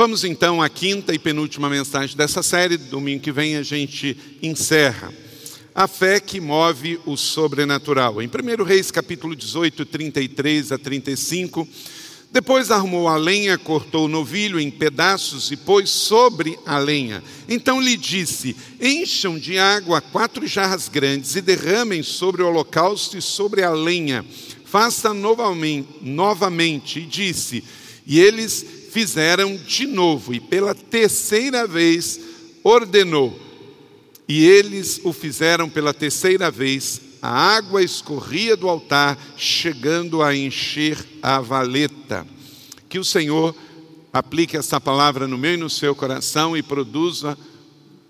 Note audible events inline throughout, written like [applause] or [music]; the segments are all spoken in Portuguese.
Vamos então à quinta e penúltima mensagem dessa série. Domingo que vem a gente encerra. A fé que move o sobrenatural. Em 1 Reis, capítulo 18, 33 a 35. Depois arrumou a lenha, cortou o novilho em pedaços e pôs sobre a lenha. Então lhe disse: Encham de água quatro jarras grandes e derramem sobre o holocausto e sobre a lenha. Faça novamente, novamente. E disse: E eles fizeram de novo, e pela terceira vez ordenou. E eles o fizeram pela terceira vez, a água escorria do altar, chegando a encher a valeta. Que o Senhor aplique essa palavra no meu e no seu coração e produza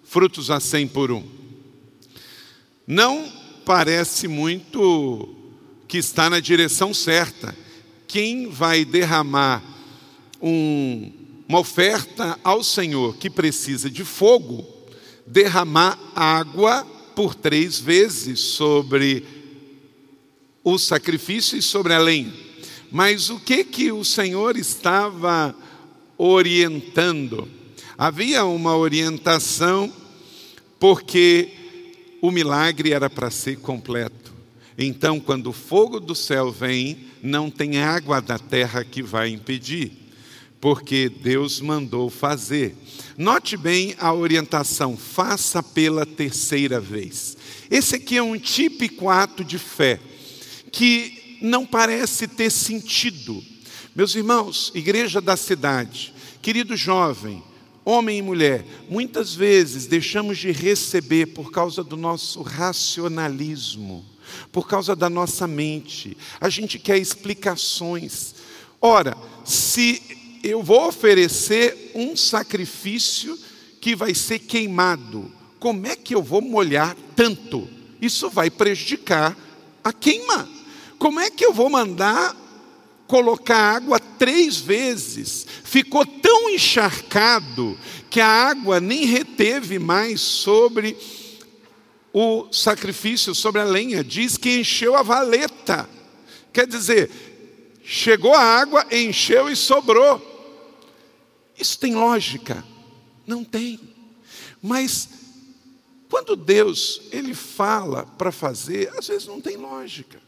frutos a cem por um. Não parece muito que está na direção certa. Quem vai derramar um, uma oferta ao Senhor que precisa de fogo, derramar água por três vezes sobre o sacrifício e sobre a lenha. Mas o que que o Senhor estava orientando? Havia uma orientação porque o milagre era para ser completo. Então, quando o fogo do céu vem, não tem água da terra que vai impedir porque Deus mandou fazer. Note bem a orientação: faça pela terceira vez. Esse aqui é um típico ato de fé que não parece ter sentido. Meus irmãos, igreja da cidade, querido jovem, homem e mulher, muitas vezes deixamos de receber por causa do nosso racionalismo, por causa da nossa mente. A gente quer explicações. Ora, se eu vou oferecer um sacrifício que vai ser queimado. Como é que eu vou molhar tanto? Isso vai prejudicar a queima. Como é que eu vou mandar colocar água três vezes? Ficou tão encharcado que a água nem reteve mais sobre o sacrifício, sobre a lenha. Diz que encheu a valeta. Quer dizer, chegou a água, encheu e sobrou. Isso tem lógica? Não tem. Mas quando Deus ele fala para fazer, às vezes não tem lógica.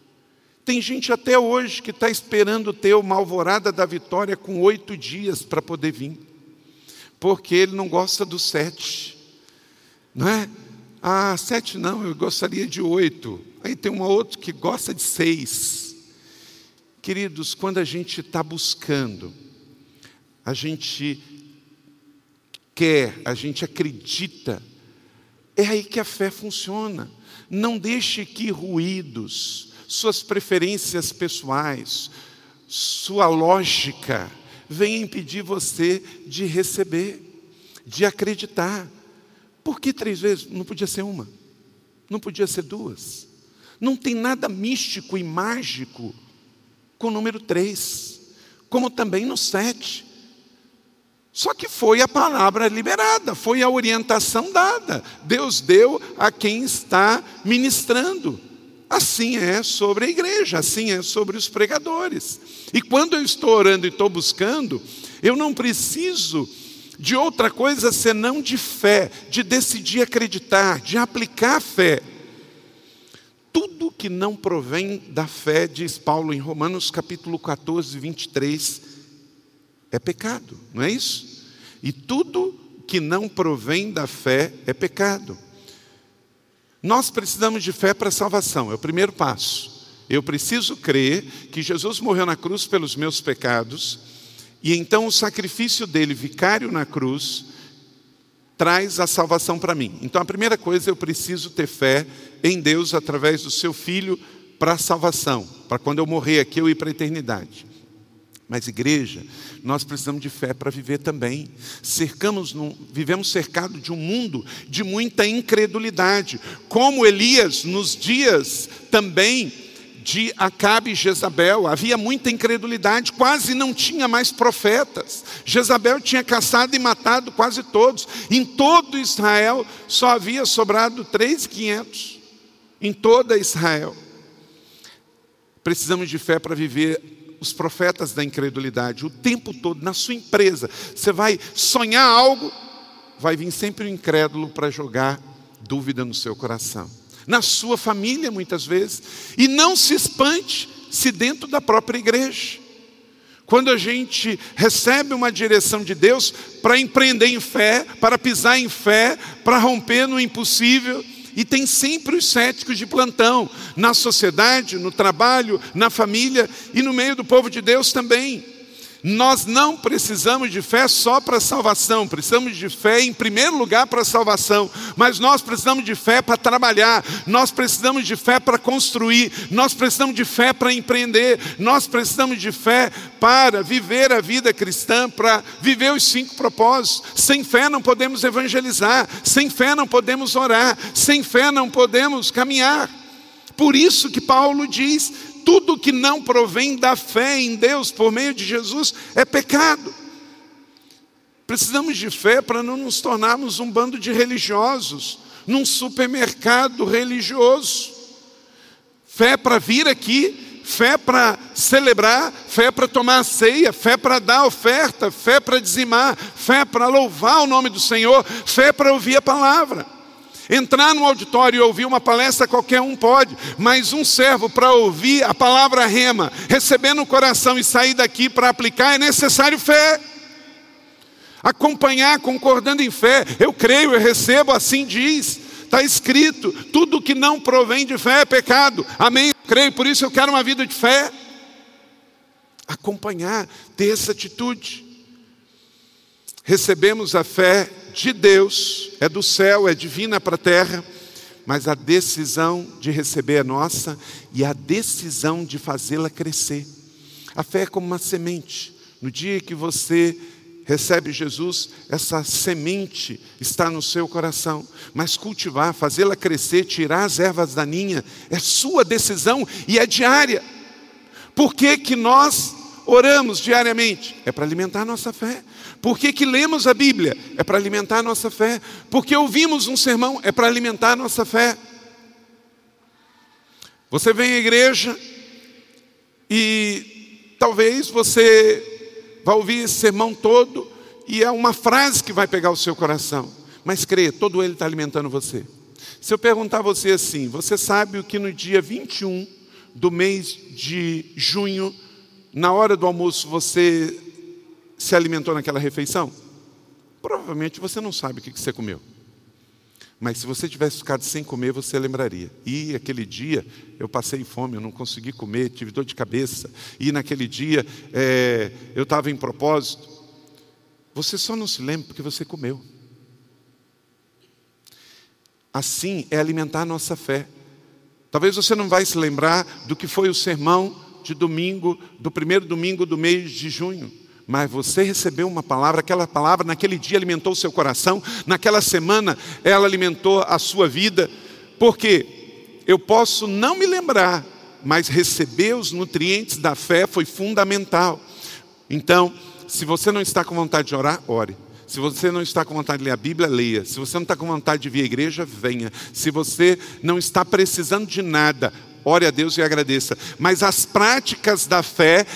Tem gente até hoje que está esperando ter uma alvorada da vitória com oito dias para poder vir, porque ele não gosta do sete, não é? Ah, sete não, eu gostaria de oito. Aí tem uma outra que gosta de seis. Queridos, quando a gente está buscando, a gente quer, a gente acredita, é aí que a fé funciona. Não deixe que ruídos, suas preferências pessoais, sua lógica venham impedir você de receber, de acreditar. Por que três vezes? Não podia ser uma, não podia ser duas. Não tem nada místico e mágico com o número três, como também no sete. Só que foi a palavra liberada, foi a orientação dada. Deus deu a quem está ministrando. Assim é sobre a igreja, assim é sobre os pregadores. E quando eu estou orando e estou buscando, eu não preciso de outra coisa senão de fé, de decidir acreditar, de aplicar a fé. Tudo que não provém da fé, diz Paulo em Romanos capítulo 14, 23, é pecado, não é isso? E tudo que não provém da fé é pecado. Nós precisamos de fé para a salvação, é o primeiro passo. Eu preciso crer que Jesus morreu na cruz pelos meus pecados, e então o sacrifício dele, vicário na cruz, traz a salvação para mim. Então a primeira coisa, eu preciso ter fé em Deus através do seu filho para a salvação, para quando eu morrer aqui eu ir para a eternidade. Mas, igreja, nós precisamos de fé para viver também. Cercamos vivemos cercados de um mundo de muita incredulidade, como Elias nos dias também de Acabe e Jezabel. Havia muita incredulidade, quase não tinha mais profetas. Jezabel tinha caçado e matado quase todos. Em todo Israel só havia sobrado 3.500. Em toda Israel. Precisamos de fé para viver os profetas da incredulidade o tempo todo, na sua empresa. Você vai sonhar algo, vai vir sempre o um incrédulo para jogar dúvida no seu coração. Na sua família, muitas vezes. E não se espante se dentro da própria igreja. Quando a gente recebe uma direção de Deus para empreender em fé, para pisar em fé, para romper no impossível, e tem sempre os céticos de plantão, na sociedade, no trabalho, na família e no meio do povo de Deus também. Nós não precisamos de fé só para salvação, precisamos de fé em primeiro lugar para salvação, mas nós precisamos de fé para trabalhar, nós precisamos de fé para construir, nós precisamos de fé para empreender, nós precisamos de fé para viver a vida cristã, para viver os cinco propósitos. Sem fé não podemos evangelizar, sem fé não podemos orar, sem fé não podemos caminhar. Por isso que Paulo diz: tudo que não provém da fé em Deus por meio de Jesus é pecado. Precisamos de fé para não nos tornarmos um bando de religiosos, num supermercado religioso. Fé para vir aqui, fé para celebrar, fé para tomar ceia, fé para dar oferta, fé para dizimar, fé para louvar o nome do Senhor, fé para ouvir a palavra. Entrar no auditório e ouvir uma palestra qualquer um pode, mas um servo para ouvir a palavra rema, receber no coração e sair daqui para aplicar, é necessário fé. Acompanhar concordando em fé, eu creio, eu recebo, assim diz. Está escrito: tudo que não provém de fé é pecado. Amém? Eu creio, por isso eu quero uma vida de fé. Acompanhar, ter essa atitude. Recebemos a fé de Deus, é do céu, é divina para a terra, mas a decisão de receber é nossa e a decisão de fazê-la crescer. A fé é como uma semente. No dia que você recebe Jesus, essa semente está no seu coração, mas cultivar, fazê-la crescer, tirar as ervas daninhas, é sua decisão e é diária. Por que, que nós oramos diariamente? É para alimentar a nossa fé. Por que, que lemos a Bíblia? É para alimentar a nossa fé. Porque ouvimos um sermão? É para alimentar a nossa fé. Você vem à igreja e talvez você vá ouvir esse sermão todo e é uma frase que vai pegar o seu coração. Mas creia, todo ele está alimentando você. Se eu perguntar a você assim, você sabe o que no dia 21 do mês de junho na hora do almoço você se alimentou naquela refeição? Provavelmente você não sabe o que você comeu. Mas se você tivesse ficado sem comer, você lembraria. E aquele dia eu passei fome, eu não consegui comer, tive dor de cabeça. E naquele dia é, eu estava em propósito. Você só não se lembra porque você comeu. Assim é alimentar a nossa fé. Talvez você não vai se lembrar do que foi o sermão de domingo, do primeiro domingo do mês de junho. Mas você recebeu uma palavra, aquela palavra naquele dia alimentou o seu coração, naquela semana ela alimentou a sua vida, porque eu posso não me lembrar, mas receber os nutrientes da fé foi fundamental. Então, se você não está com vontade de orar, ore. Se você não está com vontade de ler a Bíblia, leia. Se você não está com vontade de vir à igreja, venha. Se você não está precisando de nada, ore a Deus e agradeça. Mas as práticas da fé,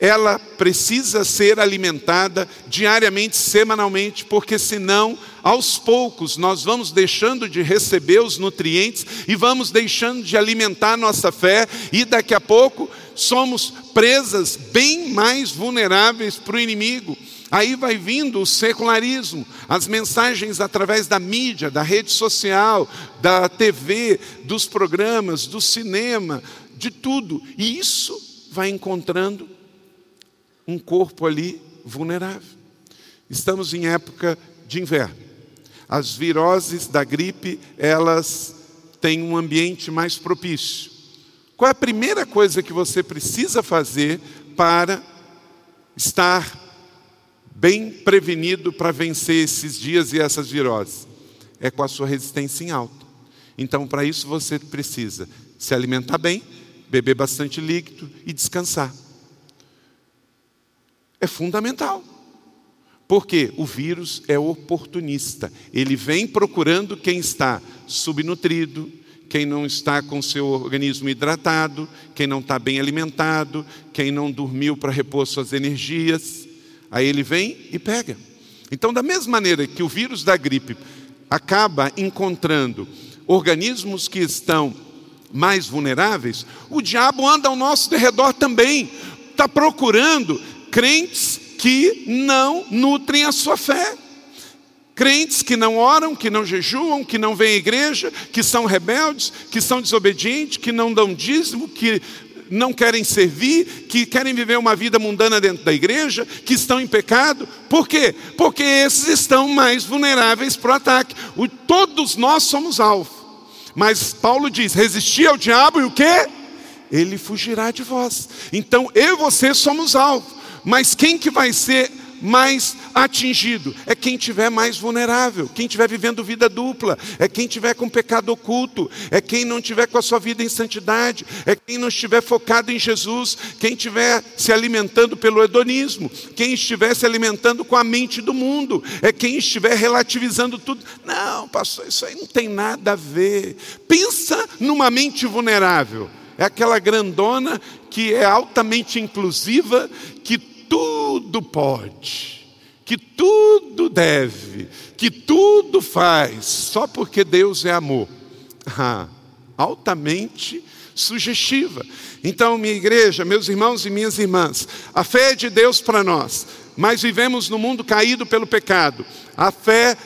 ela precisa ser alimentada diariamente, semanalmente, porque senão, aos poucos, nós vamos deixando de receber os nutrientes e vamos deixando de alimentar nossa fé, e daqui a pouco somos presas bem mais vulneráveis para o inimigo. Aí vai vindo o secularismo, as mensagens através da mídia, da rede social, da TV, dos programas, do cinema, de tudo. E isso vai encontrando um corpo ali vulnerável. Estamos em época de inverno. As viroses da gripe, elas têm um ambiente mais propício. Qual é a primeira coisa que você precisa fazer para estar bem prevenido para vencer esses dias e essas viroses? É com a sua resistência em alta. Então, para isso, você precisa se alimentar bem, beber bastante líquido e descansar. É fundamental. Porque o vírus é oportunista. Ele vem procurando quem está subnutrido, quem não está com seu organismo hidratado, quem não está bem alimentado, quem não dormiu para repor suas energias. Aí ele vem e pega. Então, da mesma maneira que o vírus da gripe acaba encontrando organismos que estão mais vulneráveis, o diabo anda ao nosso derredor também, está procurando crentes que não nutrem a sua fé. Crentes que não oram, que não jejuam, que não vêm à igreja, que são rebeldes, que são desobedientes, que não dão dízimo, que não querem servir, que querem viver uma vida mundana dentro da igreja, que estão em pecado. Por quê? Porque esses estão mais vulneráveis para o ataque. O, todos nós somos alvo. Mas Paulo diz: resistir ao diabo e o quê? Ele fugirá de vós. Então eu e você somos alvo. Mas quem que vai ser mais atingido é quem tiver mais vulnerável, quem estiver vivendo vida dupla, é quem tiver com pecado oculto, é quem não tiver com a sua vida em santidade, é quem não estiver focado em Jesus, quem estiver se alimentando pelo hedonismo, quem estiver se alimentando com a mente do mundo, é quem estiver relativizando tudo. Não, pastor, isso aí não tem nada a ver. Pensa numa mente vulnerável. É aquela grandona que é altamente inclusiva, que tudo pode, que tudo deve, que tudo faz, só porque Deus é amor. [laughs] Ah, altamente sugestiva. Então, minha igreja, meus irmãos e minhas irmãs, a fé é de Deus para nós, mas vivemos no mundo caído pelo pecado. A fé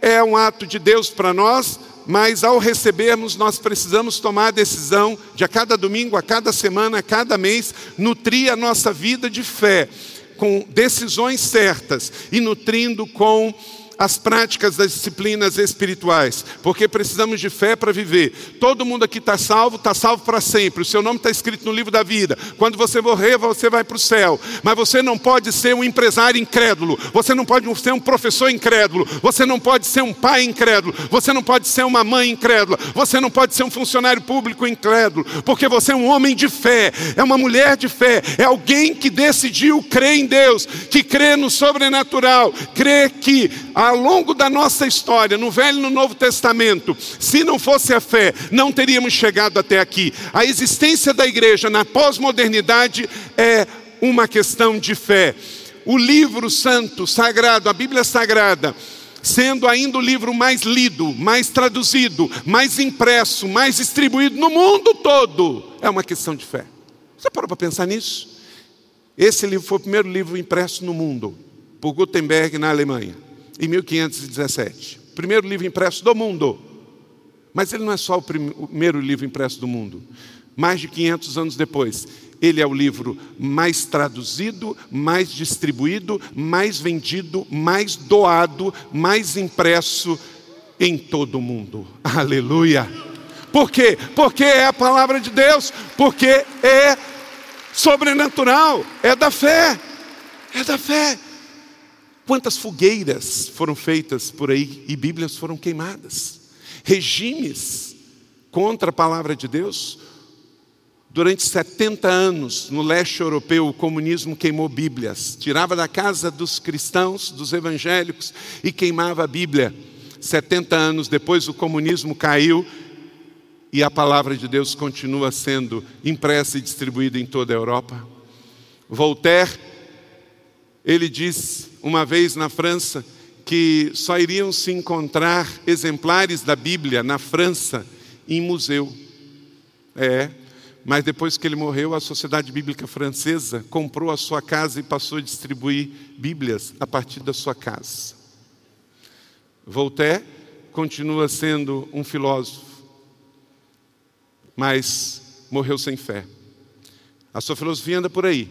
é um ato de Deus para nós, mas ao recebermos, nós precisamos tomar a decisão de a cada domingo, a cada semana, a cada mês, nutrir a nossa vida de fé com decisões certas e nutrindo com as práticas das disciplinas espirituais, porque precisamos de fé para viver. Todo mundo aqui está salvo, está salvo para sempre. O seu nome está escrito no livro da vida. Quando você morrer, você vai para o céu. Mas você não pode ser um empresário incrédulo. Você não pode ser um professor incrédulo. Você não pode ser um pai incrédulo. Você não pode ser uma mãe incrédula. Você não pode ser um funcionário público incrédulo, porque você é um homem de fé, é uma mulher de fé, é alguém que decidiu crer em Deus, que crê no sobrenatural, crê que a ao longo da nossa história, no Velho e no Novo Testamento, se não fosse a fé, não teríamos chegado até aqui. A existência da igreja na pós-modernidade é uma questão de fé. O livro santo, sagrado, a Bíblia Sagrada, sendo ainda o livro mais lido, mais traduzido, mais impresso, mais distribuído no mundo todo, é uma questão de fé. Você parou para pensar nisso? Esse livro foi o primeiro livro impresso no mundo, por Gutenberg na Alemanha em 1517. Primeiro livro impresso do mundo. Mas ele não é só o primeiro livro impresso do mundo. Mais de 500 anos depois, ele é o livro mais traduzido, mais distribuído, mais vendido, mais doado, mais impresso em todo o mundo. Aleluia! Por quê? Porque é a palavra de Deus, porque é sobrenatural, é da fé, é da fé. Quantas fogueiras foram feitas por aí e Bíblias foram queimadas? Regimes contra a palavra de Deus. Durante 70 anos, no leste europeu, o comunismo queimou Bíblias, tirava da casa dos cristãos, dos evangélicos e queimava a Bíblia. 70 anos depois, o comunismo caiu e a palavra de Deus continua sendo impressa e distribuída em toda a Europa. Voltaire, ele disse uma vez na França que só iriam se encontrar exemplares da Bíblia na França em museu. É, mas depois que ele morreu, a Sociedade Bíblica Francesa comprou a sua casa e passou a distribuir Bíblias a partir da sua casa. Voltaire continua sendo um filósofo, mas morreu sem fé. A sua filosofia anda por aí.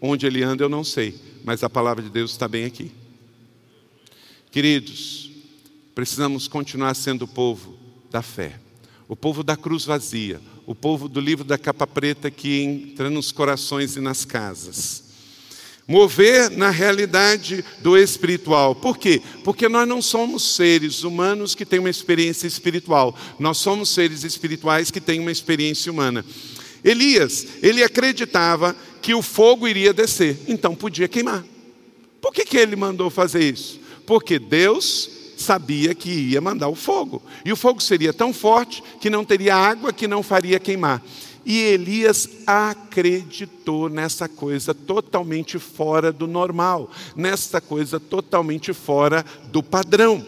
Onde ele anda, eu não sei mas a palavra de Deus está bem aqui. Queridos, precisamos continuar sendo o povo da fé, o povo da cruz vazia, o povo do livro da capa preta que entra nos corações e nas casas. Mover na realidade do espiritual. Por quê? Porque nós não somos seres humanos que têm uma experiência espiritual. Nós somos seres espirituais que têm uma experiência humana. Elias, ele acreditava que o fogo iria descer, então podia queimar. Por que, que ele mandou fazer isso? Porque Deus sabia que ia mandar o fogo. E o fogo seria tão forte que não teria água que não faria queimar. E Elias acreditou nessa coisa totalmente fora do normal, nessa coisa totalmente fora do padrão.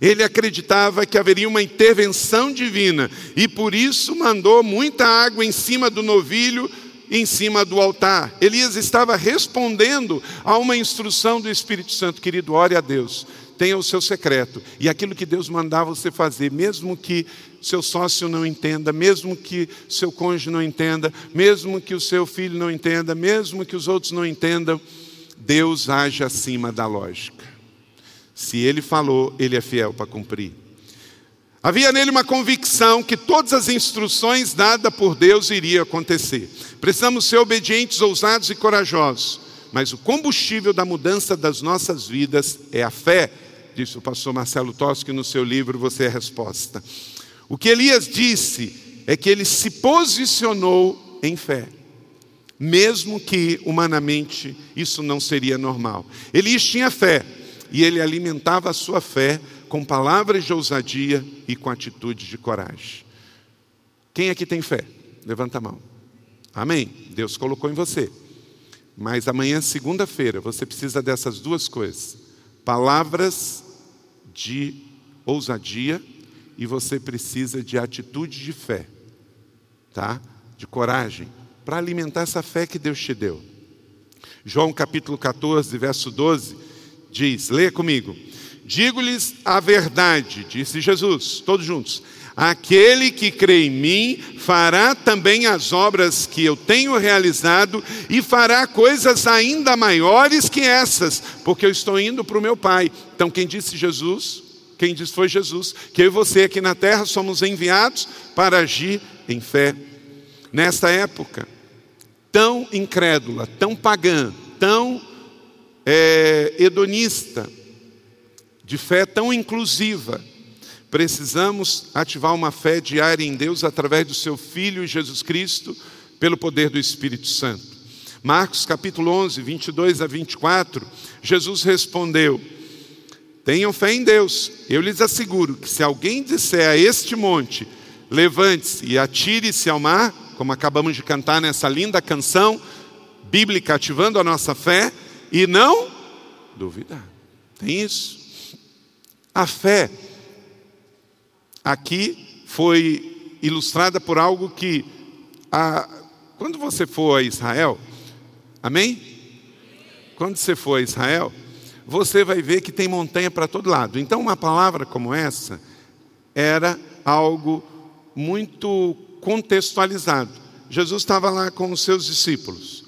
Ele acreditava que haveria uma intervenção divina e por isso mandou muita água em cima do novilho, em cima do altar. Elias estava respondendo a uma instrução do Espírito Santo, querido, ore a Deus tenha o seu secreto. E aquilo que Deus mandar você fazer, mesmo que seu sócio não entenda, mesmo que seu cônjuge não entenda, mesmo que o seu filho não entenda, mesmo que os outros não entendam, Deus age acima da lógica. Se ele falou, ele é fiel para cumprir. Havia nele uma convicção que todas as instruções dadas por Deus iriam acontecer. Precisamos ser obedientes, ousados e corajosos. Mas o combustível da mudança das nossas vidas é a fé disse o pastor Marcelo Toschi no seu livro Você é a Resposta. O que Elias disse é que ele se posicionou em fé, mesmo que humanamente isso não seria normal. Elias tinha fé e ele alimentava a sua fé com palavras de ousadia e com atitudes de coragem. Quem aqui tem fé? Levanta a mão. Amém. Deus colocou em você. Mas amanhã, segunda-feira, você precisa dessas duas coisas: palavras de ousadia e você precisa de atitude de fé, tá? De coragem para alimentar essa fé que Deus te deu. João capítulo 14, verso 12 diz: Leia comigo. Digo-lhes a verdade, disse Jesus, todos juntos. Aquele que crê em mim fará também as obras que eu tenho realizado e fará coisas ainda maiores que essas, porque eu estou indo para o meu Pai. Então, quem disse Jesus? Quem disse foi Jesus, que eu e você aqui na terra somos enviados para agir em fé. Nesta época, tão incrédula, tão pagã, tão é, hedonista, de fé tão inclusiva, Precisamos ativar uma fé diária em Deus através do seu Filho Jesus Cristo, pelo poder do Espírito Santo. Marcos capítulo 11, 22 a 24, Jesus respondeu: Tenham fé em Deus. Eu lhes asseguro que se alguém disser a este monte, levante-se e atire-se ao mar, como acabamos de cantar nessa linda canção bíblica ativando a nossa fé, e não duvidar. Tem isso. A fé aqui foi ilustrada por algo que, a, quando você for a Israel, amém? Quando você for a Israel, você vai ver que tem montanha para todo lado. Então, uma palavra como essa era algo muito contextualizado. Jesus estava lá com os seus discípulos.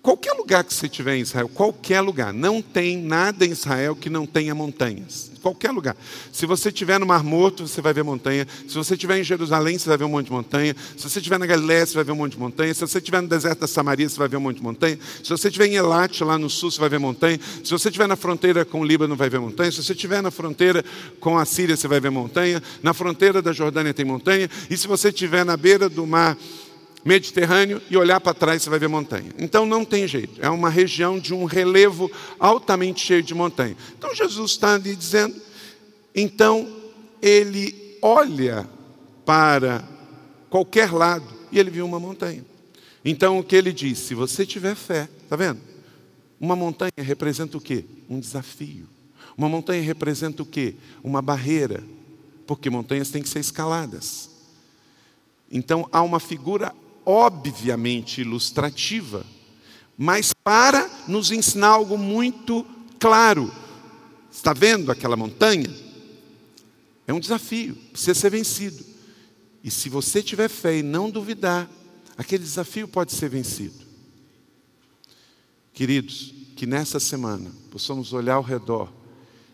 Qualquer lugar que você tiver em Israel, qualquer lugar, não tem nada em Israel que não tenha montanhas. Qualquer lugar. Se você estiver no Mar Morto, você vai ver montanha. Se você estiver em Jerusalém, você vai ver um monte de montanha. Se você estiver na Galiléia, você vai ver um monte de montanha. Se você estiver no deserto da Samaria, você vai ver um monte de montanha. Se você estiver em Elat, lá no sul, você vai ver montanha. Se você estiver na fronteira com o Líbano, vai ver montanha. Se você estiver na fronteira com a Síria, você vai ver montanha. Na fronteira da Jordânia tem montanha. E se você estiver na beira do mar Mediterrâneo e olhar para trás você vai ver montanha. Então não tem jeito, é uma região de um relevo altamente cheio de montanha. Então Jesus está ali dizendo, então ele olha para qualquer lado e ele viu uma montanha. Então o que ele diz? Se você tiver fé, está vendo? Uma montanha representa o quê? Um desafio. Uma montanha representa o quê? Uma barreira. Porque montanhas têm que ser escaladas. Então há uma figura obviamente ilustrativa, mas para nos ensinar algo muito claro. Está vendo aquela montanha? É um desafio, precisa ser vencido. E se você tiver fé e não duvidar, aquele desafio pode ser vencido. Queridos, que nessa semana possamos olhar ao redor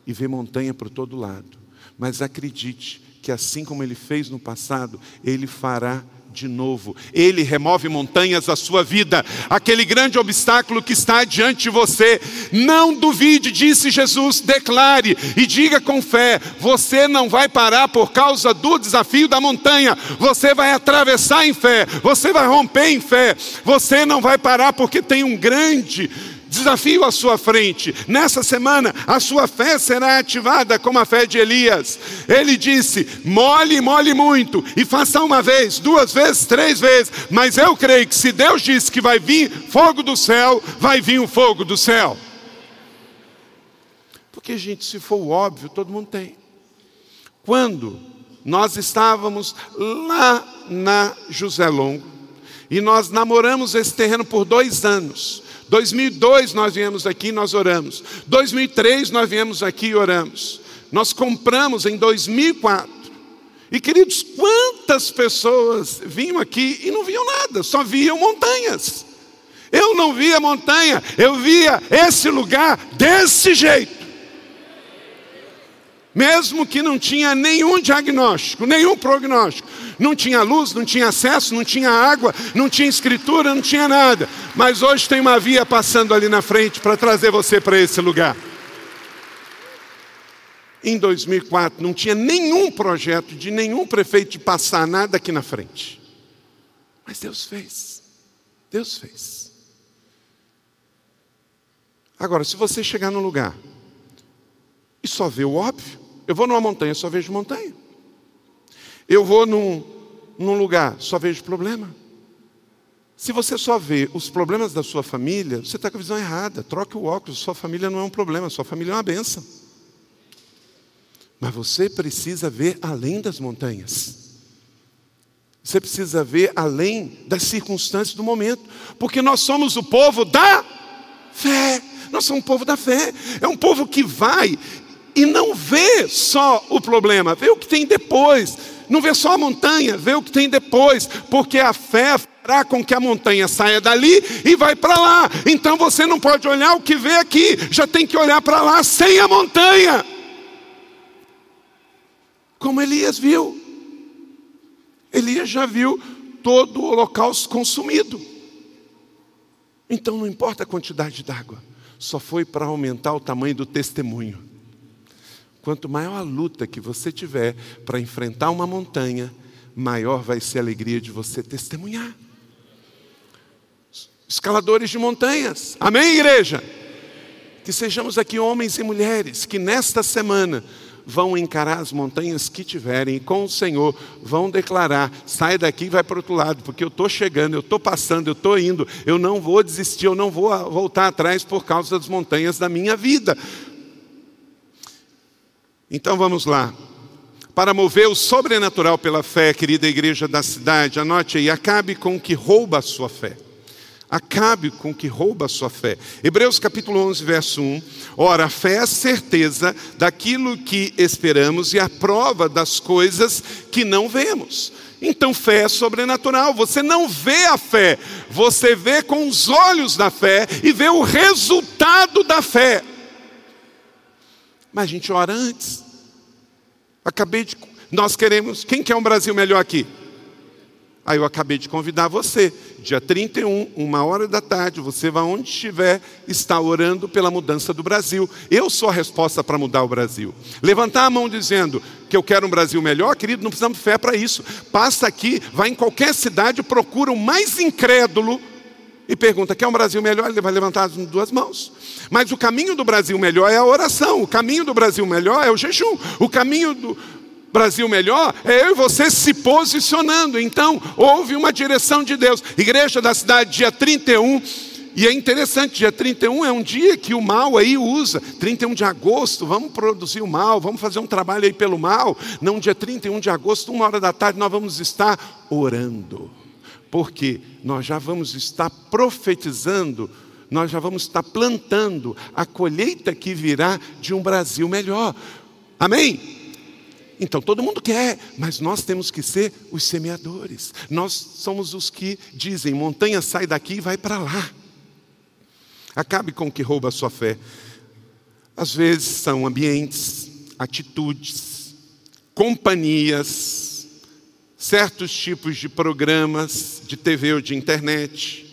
e ver montanha por todo lado, mas acredite que assim como ele fez no passado, ele fará de novo. Ele remove montanhas da sua vida, aquele grande obstáculo que está diante de você. Não duvide, disse Jesus, declare e diga com fé: você não vai parar por causa do desafio da montanha, você vai atravessar em fé, você vai romper em fé, você não vai parar porque tem um grande desafio à sua frente. Nessa semana, a sua fé será ativada como a fé de Elias. Ele disse: mole, mole muito, e faça uma vez, duas vezes, três vezes. Mas eu creio que se Deus disse que vai vir fogo do céu, vai vir o fogo do céu. Porque, gente, se for óbvio, todo mundo tem. Quando nós estávamos lá na José Longo, e nós namoramos esse terreno por dois anos. 2002 nós viemos aqui, nós oramos. 2003 nós viemos aqui e oramos. Nós compramos em 2004. E queridos, quantas pessoas vinham aqui e não viam nada, só viam montanhas. Eu não via montanha, eu via esse lugar desse jeito mesmo que não tinha nenhum diagnóstico, nenhum prognóstico. Não tinha luz, não tinha acesso, não tinha água, não tinha escritura, não tinha nada. Mas hoje tem uma via passando ali na frente para trazer você para esse lugar. Em 2004 não tinha nenhum projeto de nenhum prefeito de passar nada aqui na frente. Mas Deus fez. Deus fez. Agora, se você chegar no lugar e só vê o óbvio, eu vou numa montanha, só vejo montanha. Eu vou num, num lugar, só vejo problema. Se você só vê os problemas da sua família, você está com a visão errada. Troque o óculos, sua família não é um problema, sua família é uma benção. Mas você precisa ver além das montanhas. Você precisa ver além das circunstâncias do momento. Porque nós somos o povo da fé. Nós somos um povo da fé. É um povo que vai e não vê só o problema, vê o que tem depois. Não vê só a montanha, vê o que tem depois, porque a fé fará com que a montanha saia dali e vai para lá. Então você não pode olhar o que vê aqui, já tem que olhar para lá sem a montanha. Como Elias viu. Elias já viu todo o holocausto consumido. Então não importa a quantidade d'água, só foi para aumentar o tamanho do testemunho. Quanto maior a luta que você tiver para enfrentar uma montanha, maior vai ser a alegria de você testemunhar. Escaladores de montanhas, amém, igreja? Que sejamos aqui homens e mulheres que nesta semana vão encarar as montanhas que tiverem e com o Senhor vão declarar: sai daqui e vai para o outro lado, porque eu estou chegando, eu estou passando, eu estou indo, eu não vou desistir, eu não vou voltar atrás por causa das montanhas da minha vida. Então vamos lá. Para mover o sobrenatural pela fé, querida igreja da cidade, anote aí, acabe com o que rouba a sua fé. Acabe com o que rouba a sua fé. Hebreus capítulo 11, verso 1. Ora, a fé é a certeza daquilo que esperamos e a prova das coisas que não vemos. Então, fé é sobrenatural. Você não vê a fé, você vê com os olhos da fé e vê o resultado da fé. Mas a gente ora antes. Acabei de. Nós queremos. Quem quer um Brasil melhor aqui? Aí eu acabei de convidar você. Dia 31, uma hora da tarde, você vai onde estiver, está orando pela mudança do Brasil. Eu sou a resposta para mudar o Brasil. Levantar a mão dizendo que eu quero um Brasil melhor, querido, não precisamos de fé para isso. Passa aqui, vai em qualquer cidade, procura o mais incrédulo e pergunta: quer um Brasil melhor? Ele vai levantar as duas mãos. Mas o caminho do Brasil melhor é a oração, o caminho do Brasil melhor é o jejum, o caminho do Brasil melhor é eu e você se posicionando. Então, houve uma direção de Deus. Igreja da cidade, dia 31. E é interessante, dia 31 é um dia que o mal aí usa. 31 de agosto, vamos produzir o mal, vamos fazer um trabalho aí pelo mal. Não, dia 31 de agosto, uma hora da tarde, nós vamos estar orando porque nós já vamos estar profetizando, nós já vamos estar plantando a colheita que virá de um Brasil melhor. Amém? Então todo mundo quer, mas nós temos que ser os semeadores. Nós somos os que dizem: montanha sai daqui e vai para lá. Acabe com o que rouba a sua fé. Às vezes são ambientes, atitudes, companhias, certos tipos de programas de TV ou de internet,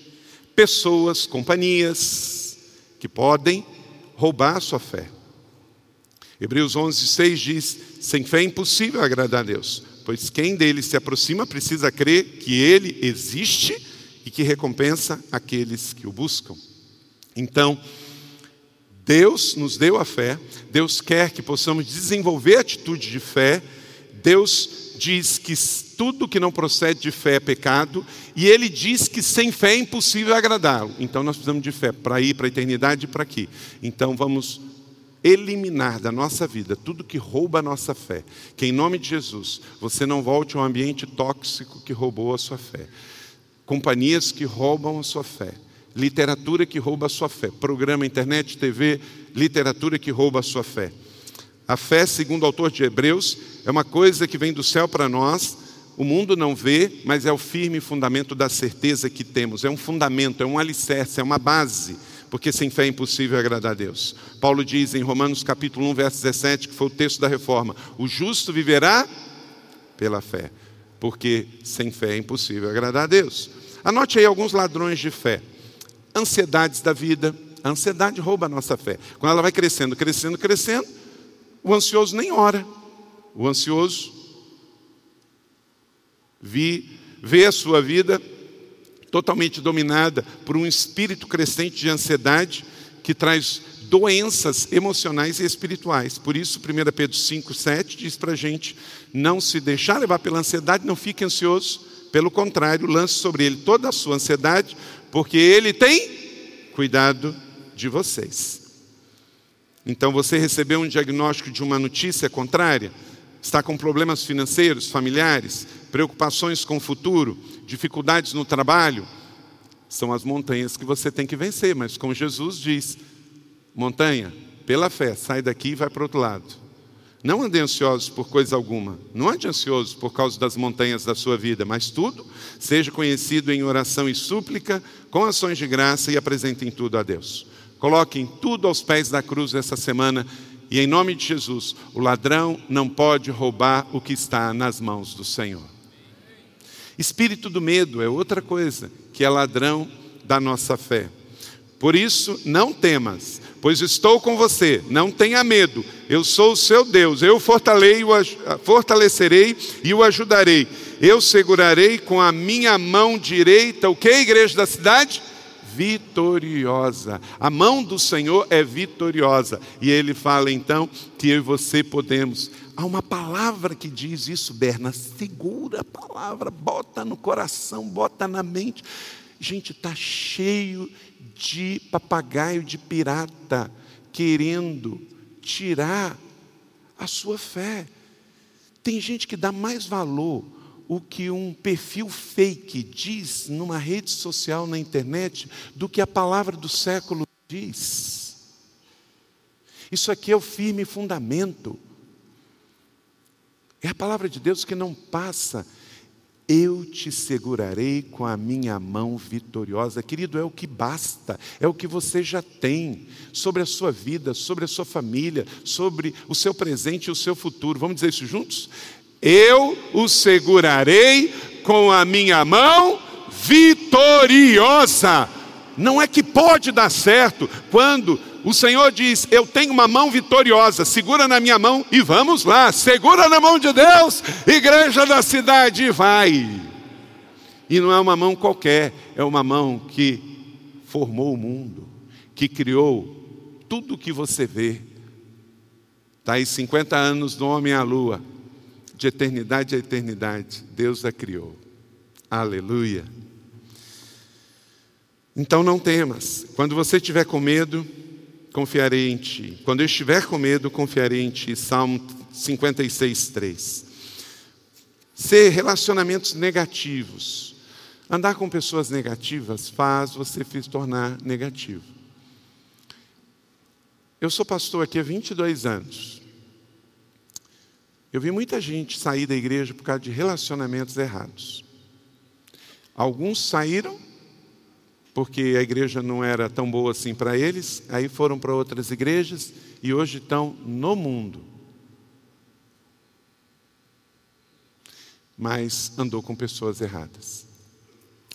pessoas, companhias que podem roubar a sua fé. Hebreus 11, 6 diz: sem fé é impossível agradar a Deus, pois quem dele se aproxima precisa crer que ele existe e que recompensa aqueles que o buscam. Então, Deus nos deu a fé, Deus quer que possamos desenvolver atitude de fé, Deus diz que tudo que não procede de fé é pecado, e Ele diz que sem fé é impossível agradá-lo. Então nós precisamos de fé para ir para a eternidade e para aqui. Então vamos eliminar da nossa vida tudo que rouba a nossa fé. Que em nome de Jesus você não volte a um ambiente tóxico que roubou a sua fé. Companhias que roubam a sua fé literatura que rouba a sua fé. Programa, internet, TV, literatura que rouba a sua fé. A fé, segundo o autor de Hebreus, é uma coisa que vem do céu para nós, o mundo não vê, mas é o firme fundamento da certeza que temos. É um fundamento, é um alicerce, é uma base, porque sem fé é impossível agradar a Deus. Paulo diz em Romanos capítulo 1, verso 17, que foi o texto da reforma: o justo viverá pela fé, porque sem fé é impossível agradar a Deus. Anote aí alguns ladrões de fé ansiedades da vida. A ansiedade rouba a nossa fé. Quando ela vai crescendo, crescendo, crescendo, o ansioso nem ora. O ansioso vi, vê a sua vida totalmente dominada por um espírito crescente de ansiedade que traz doenças emocionais e espirituais. Por isso, 1 Pedro 5, 7 diz para a gente não se deixar levar pela ansiedade, não fique ansioso. Pelo contrário, lance sobre ele toda a sua ansiedade, porque Ele tem cuidado de vocês. Então você recebeu um diagnóstico de uma notícia contrária, está com problemas financeiros, familiares, preocupações com o futuro, dificuldades no trabalho, são as montanhas que você tem que vencer, mas como Jesus diz, montanha, pela fé, sai daqui e vai para o outro lado. Não ande ansiosos por coisa alguma. Não ande ansioso por causa das montanhas da sua vida, mas tudo seja conhecido em oração e súplica, com ações de graça e apresentem tudo a Deus. Coloquem tudo aos pés da cruz essa semana e em nome de Jesus, o ladrão não pode roubar o que está nas mãos do Senhor. Espírito do medo é outra coisa que é ladrão da nossa fé. Por isso, não temas, pois estou com você, não tenha medo, eu sou o seu Deus, eu fortalecerei e o ajudarei, eu segurarei com a minha mão direita, o que, igreja da cidade? Vitoriosa, a mão do Senhor é vitoriosa, e ele fala então que eu e você podemos. Há uma palavra que diz isso, Berna, segura a palavra, bota no coração, bota na mente. Gente, está cheio de papagaio de pirata querendo tirar a sua fé. Tem gente que dá mais valor o que um perfil fake diz numa rede social na internet do que a palavra do século diz. Isso aqui é o firme fundamento. É a palavra de Deus que não passa eu te segurarei com a minha mão vitoriosa. Querido, é o que basta, é o que você já tem sobre a sua vida, sobre a sua família, sobre o seu presente e o seu futuro. Vamos dizer isso juntos? Eu o segurarei com a minha mão vitoriosa. Não é que pode dar certo quando o Senhor diz: Eu tenho uma mão vitoriosa, segura na minha mão e vamos lá, segura na mão de Deus, igreja da cidade, vai. E não é uma mão qualquer, é uma mão que formou o mundo, que criou tudo o que você vê. Está aí 50 anos do homem à lua, de eternidade a eternidade, Deus a criou. Aleluia. Então não temas, quando você estiver com medo, confiarei em ti. Quando eu estiver com medo, confiarei em ti. Salmo 56, 3. Ser relacionamentos negativos. Andar com pessoas negativas faz você se tornar negativo. Eu sou pastor aqui há 22 anos. Eu vi muita gente sair da igreja por causa de relacionamentos errados. Alguns saíram porque a igreja não era tão boa assim para eles, aí foram para outras igrejas e hoje estão no mundo. Mas andou com pessoas erradas.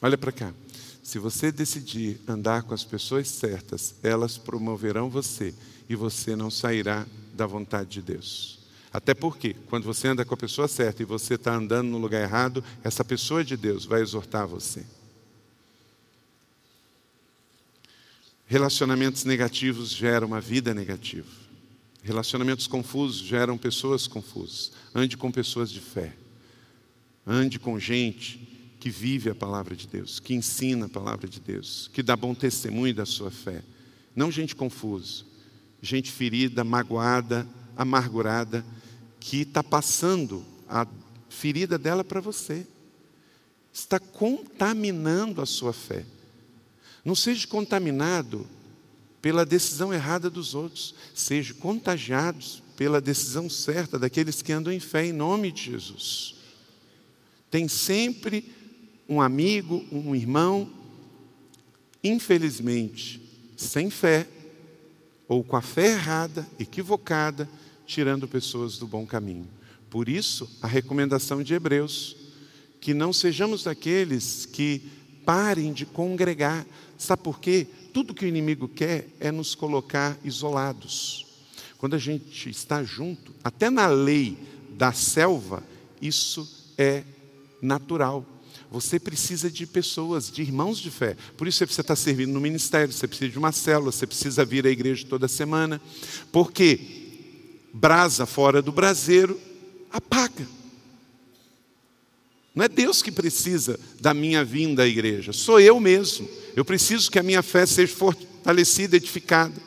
Olha para cá. Se você decidir andar com as pessoas certas, elas promoverão você e você não sairá da vontade de Deus. Até porque, quando você anda com a pessoa certa e você está andando no lugar errado, essa pessoa de Deus vai exortar você. Relacionamentos negativos geram uma vida negativa. Relacionamentos confusos geram pessoas confusas. Ande com pessoas de fé. Ande com gente que vive a palavra de Deus, que ensina a palavra de Deus, que dá bom testemunho da sua fé. Não gente confusa, gente ferida, magoada, amargurada, que está passando a ferida dela para você. Está contaminando a sua fé. Não seja contaminado pela decisão errada dos outros, seja contagiados pela decisão certa daqueles que andam em fé em nome de Jesus. Tem sempre um amigo, um irmão, infelizmente, sem fé, ou com a fé errada, equivocada, tirando pessoas do bom caminho. Por isso, a recomendação de Hebreus, que não sejamos daqueles que parem de congregar. Sabe por quê? Tudo que o inimigo quer é nos colocar isolados. Quando a gente está junto, até na lei da selva, isso é natural. Você precisa de pessoas, de irmãos de fé. Por isso você está servindo no ministério, você precisa de uma célula, você precisa vir à igreja toda semana. Porque brasa fora do braseiro apaga. Não é Deus que precisa da minha vinda à igreja, sou eu mesmo. Eu preciso que a minha fé seja fortalecida, edificada.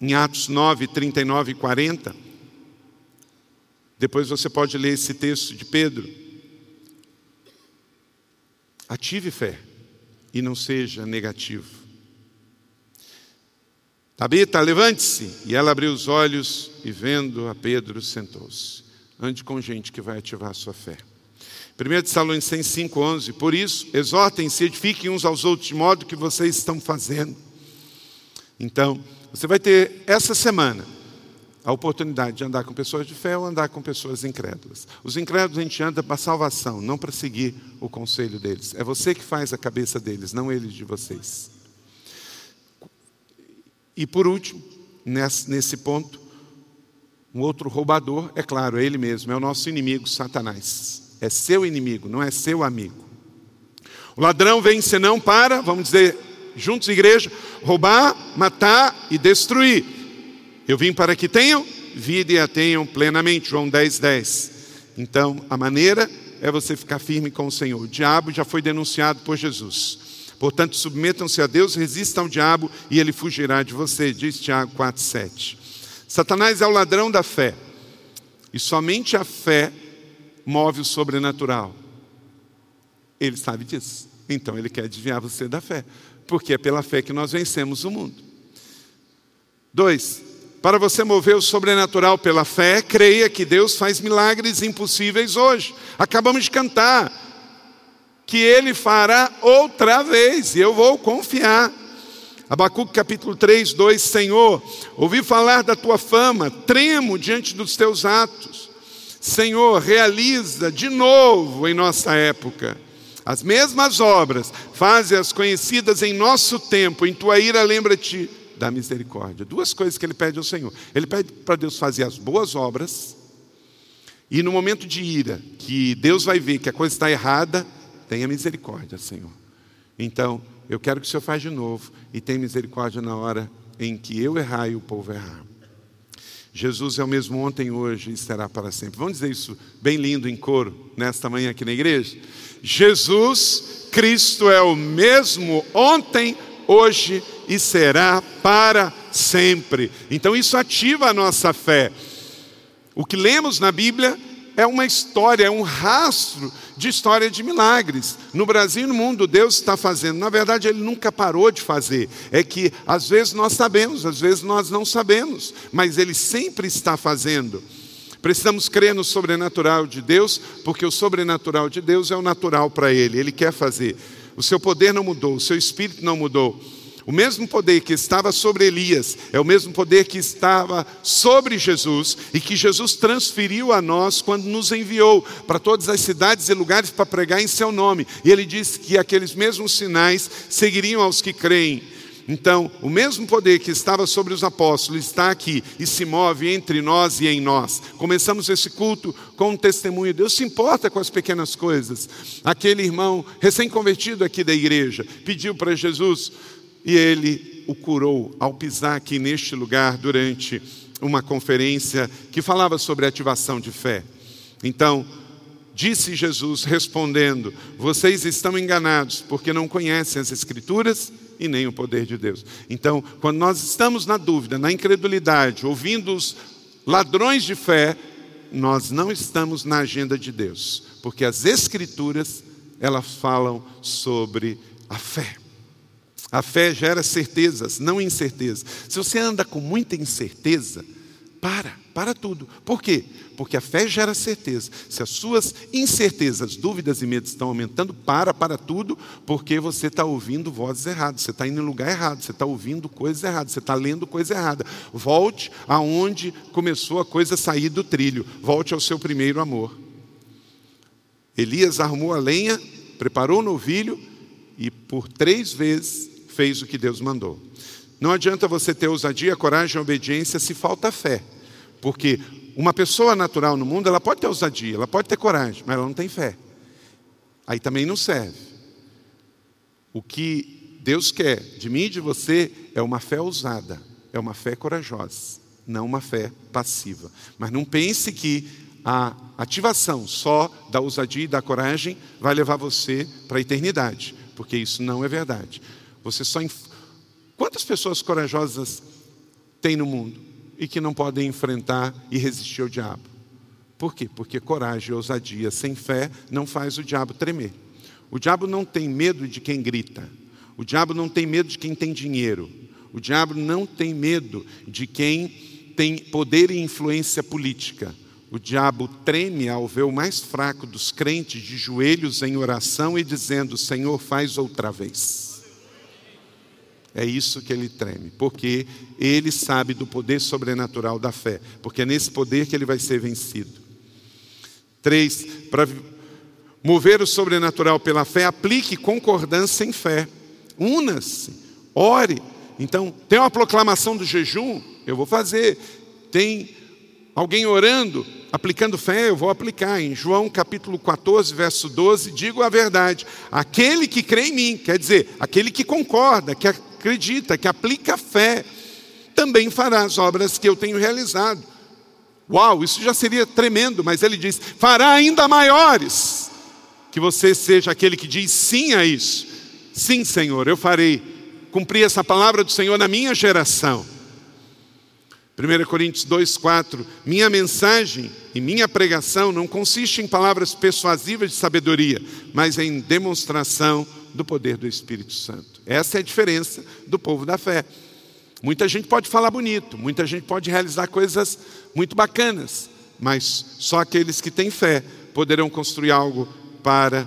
Em Atos 9, 39 e 40, depois você pode ler esse texto de Pedro. Ative fé e não seja negativo. Tabita, levante-se. E ela abriu os olhos e, vendo a Pedro, sentou-se. Ande com gente que vai ativar a sua fé. 1 Tessalonicenses 5,11. Por isso, exortem-se, edifiquem uns aos outros, de modo que vocês estão fazendo. Então, você vai ter essa semana a oportunidade de andar com pessoas de fé ou andar com pessoas incrédulas. Os incrédulos a gente anda para salvação, não para seguir o conselho deles. É você que faz a cabeça deles, não eles de vocês. E por último, nesse ponto, um outro roubador, é claro, é ele mesmo, é o nosso inimigo, Satanás. É seu inimigo, não é seu amigo. O ladrão vem senão para, vamos dizer, juntos igreja, roubar, matar e destruir. Eu vim para que tenham vida e a tenham plenamente. João 10, 10. Então, a maneira é você ficar firme com o Senhor. O diabo já foi denunciado por Jesus. Portanto, submetam-se a Deus, resistam ao diabo e ele fugirá de você, diz Tiago 4, 7. Satanás é o ladrão da fé. E somente a fé move o sobrenatural. Ele sabe disso. Então ele quer desviar você da fé. Porque é pela fé que nós vencemos o mundo. Dois, para você mover o sobrenatural pela fé, creia que Deus faz milagres impossíveis hoje. Acabamos de cantar que Ele fará outra vez, e eu vou confiar. Abacuque capítulo 3, 2: Senhor, ouvi falar da tua fama, tremo diante dos teus atos. Senhor, realiza de novo em nossa época. As mesmas obras, faze-as conhecidas em nosso tempo, em tua ira lembra-te da misericórdia. Duas coisas que ele pede ao Senhor. Ele pede para Deus fazer as boas obras, e no momento de ira, que Deus vai ver que a coisa está errada, tenha misericórdia, Senhor. Então, eu quero que o Senhor faça de novo e tenha misericórdia na hora em que eu errar e o povo errar. Jesus é o mesmo ontem, hoje e será para sempre. Vamos dizer isso bem lindo em coro, nesta manhã aqui na igreja? Jesus Cristo é o mesmo ontem, hoje e será para sempre. Então isso ativa a nossa fé. O que lemos na Bíblia é uma história, é um rastro de história de milagres. No Brasil e no mundo, Deus está fazendo. Na verdade, Ele nunca parou de fazer. É que às vezes nós sabemos, às vezes nós não sabemos, mas Ele sempre está fazendo. Precisamos crer no sobrenatural de Deus, porque o sobrenatural de Deus é o natural para Ele, Ele quer fazer. O seu poder não mudou, o seu espírito não mudou. O mesmo poder que estava sobre Elias é o mesmo poder que estava sobre Jesus e que Jesus transferiu a nós quando nos enviou para todas as cidades e lugares para pregar em seu nome. E ele disse que aqueles mesmos sinais seguiriam aos que creem. Então, o mesmo poder que estava sobre os apóstolos está aqui e se move entre nós e em nós. Começamos esse culto com um testemunho. Deus se importa com as pequenas coisas. Aquele irmão recém-convertido aqui da igreja pediu para Jesus: e ele o curou ao pisar aqui neste lugar durante uma conferência que falava sobre ativação de fé. Então, disse Jesus respondendo: Vocês estão enganados porque não conhecem as Escrituras e nem o poder de Deus. Então, quando nós estamos na dúvida, na incredulidade, ouvindo os ladrões de fé, nós não estamos na agenda de Deus, porque as Escrituras elas falam sobre a fé. A fé gera certezas, não incertezas. Se você anda com muita incerteza, para, para tudo. Por quê? Porque a fé gera certeza. Se as suas incertezas, dúvidas e medos estão aumentando, para, para tudo, porque você está ouvindo vozes erradas, você está indo em lugar errado, você está ouvindo coisas erradas, você está lendo coisa errada. Volte aonde começou a coisa sair do trilho, volte ao seu primeiro amor. Elias arrumou a lenha, preparou o novilho e por três vezes fez o que Deus mandou. Não adianta você ter ousadia, coragem e obediência se falta fé. Porque uma pessoa natural no mundo, ela pode ter ousadia, ela pode ter coragem, mas ela não tem fé. Aí também não serve. O que Deus quer de mim e de você é uma fé ousada, é uma fé corajosa, não uma fé passiva. Mas não pense que a ativação só da ousadia e da coragem vai levar você para a eternidade, porque isso não é verdade. Você só quantas pessoas corajosas tem no mundo e que não podem enfrentar e resistir ao diabo? Por quê? Porque coragem e ousadia sem fé não faz o diabo tremer. O diabo não tem medo de quem grita. O diabo não tem medo de quem tem dinheiro. O diabo não tem medo de quem tem poder e influência política. O diabo treme ao ver o mais fraco dos crentes de joelhos em oração e dizendo: Senhor, faz outra vez. É isso que ele treme, porque ele sabe do poder sobrenatural da fé, porque é nesse poder que ele vai ser vencido. Três, para mover o sobrenatural pela fé, aplique concordância em fé. Una-se, ore. Então, tem uma proclamação do jejum, eu vou fazer. Tem alguém orando, aplicando fé, eu vou aplicar. Em João capítulo 14, verso 12, digo a verdade: aquele que crê em mim, quer dizer, aquele que concorda, que acredita, que aplica fé, também fará as obras que eu tenho realizado. Uau, isso já seria tremendo, mas ele diz: fará ainda maiores. Que você seja aquele que diz sim a isso. Sim, Senhor, eu farei cumprir essa palavra do Senhor na minha geração. 1 Coríntios 2,4: Minha mensagem e minha pregação não consiste em palavras persuasivas de sabedoria, mas em demonstração do poder do Espírito Santo. Essa é a diferença do povo da fé. Muita gente pode falar bonito, muita gente pode realizar coisas muito bacanas, mas só aqueles que têm fé poderão construir algo para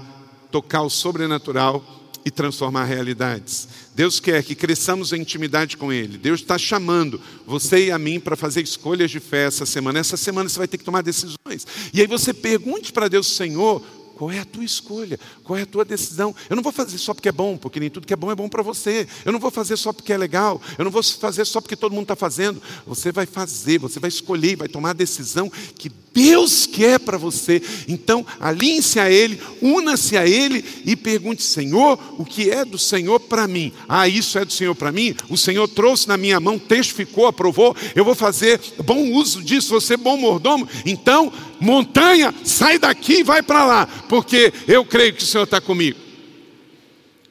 tocar o sobrenatural e transformar realidades. Deus quer que cresçamos em intimidade com Ele. Deus está chamando você e a mim para fazer escolhas de fé essa semana. Essa semana você vai ter que tomar decisões. E aí você pergunte para Deus, Senhor, qual é a tua escolha? Qual é a tua decisão? Eu não vou fazer só porque é bom, porque nem tudo que é bom é bom para você. Eu não vou fazer só porque é legal. Eu não vou fazer só porque todo mundo está fazendo. Você vai fazer, você vai escolher, vai tomar a decisão que Deus quer para você. Então, alinhe-se a Ele, una-se a Ele e pergunte: Senhor, o que é do Senhor para mim? Ah, isso é do Senhor para mim? O Senhor trouxe na minha mão, testificou, aprovou. Eu vou fazer bom uso disso, ser bom mordomo. Então, montanha, sai daqui e vai para lá, porque eu creio que o Senhor está comigo.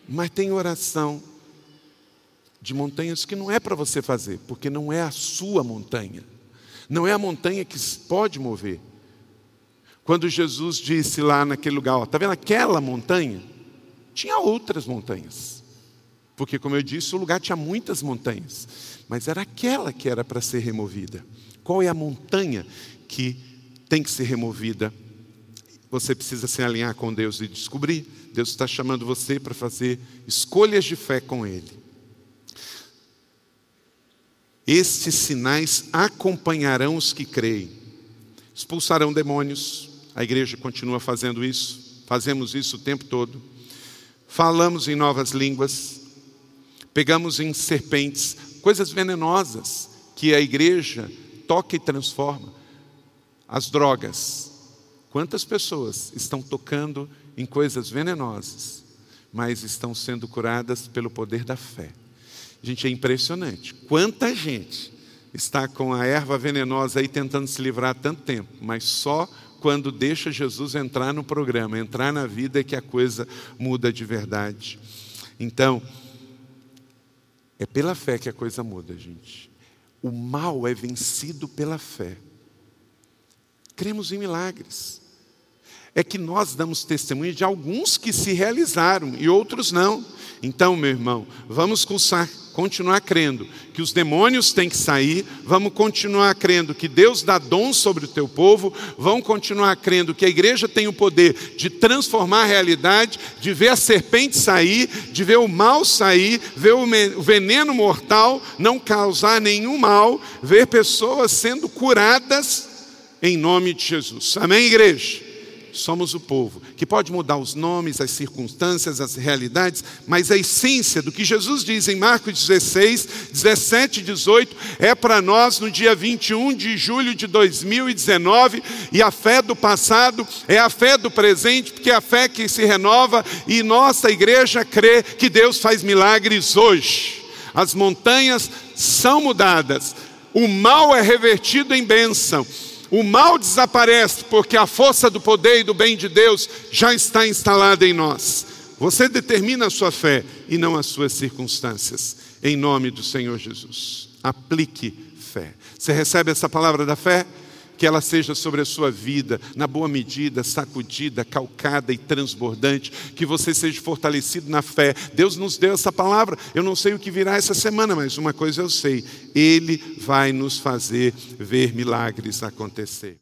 Mas tem oração de montanhas que não é para você fazer, porque não é a sua montanha. Não é a montanha que pode mover. Quando Jesus disse lá naquele lugar, está vendo aquela montanha? Tinha outras montanhas. Porque, como eu disse, o lugar tinha muitas montanhas. Mas era aquela que era para ser removida. Qual é a montanha que tem que ser removida? Você precisa se alinhar com Deus e descobrir. Deus está chamando você para fazer escolhas de fé com Ele. Estes sinais acompanharão os que creem. Expulsarão demônios. A igreja continua fazendo isso. Fazemos isso o tempo todo. Falamos em novas línguas. Pegamos em serpentes, coisas venenosas que a igreja toca e transforma. As drogas. Quantas pessoas estão tocando em coisas venenosas, mas estão sendo curadas pelo poder da fé? Gente, é impressionante. Quanta gente está com a erva venenosa aí tentando se livrar há tanto tempo, mas só quando deixa Jesus entrar no programa, entrar na vida, é que a coisa muda de verdade. Então, é pela fé que a coisa muda, gente. O mal é vencido pela fé. Cremos em milagres. É que nós damos testemunho de alguns que se realizaram e outros não. Então, meu irmão, vamos continuar crendo que os demônios têm que sair, vamos continuar crendo que Deus dá dons sobre o teu povo, vamos continuar crendo que a igreja tem o poder de transformar a realidade, de ver a serpente sair, de ver o mal sair, ver o veneno mortal não causar nenhum mal, ver pessoas sendo curadas em nome de Jesus. Amém, igreja? Somos o povo, que pode mudar os nomes, as circunstâncias, as realidades, mas a essência do que Jesus diz em Marcos 16, 17 e 18 é para nós no dia 21 de julho de 2019, e a fé do passado é a fé do presente, porque é a fé que se renova e nossa igreja crê que Deus faz milagres hoje. As montanhas são mudadas, o mal é revertido em bênção o mal desaparece porque a força do poder e do bem de Deus já está instalada em nós. Você determina a sua fé e não as suas circunstâncias, em nome do Senhor Jesus. Aplique fé. Você recebe essa palavra da fé? Que ela seja sobre a sua vida, na boa medida, sacudida, calcada e transbordante, que você seja fortalecido na fé. Deus nos deu essa palavra. Eu não sei o que virá essa semana, mas uma coisa eu sei: Ele vai nos fazer ver milagres acontecer.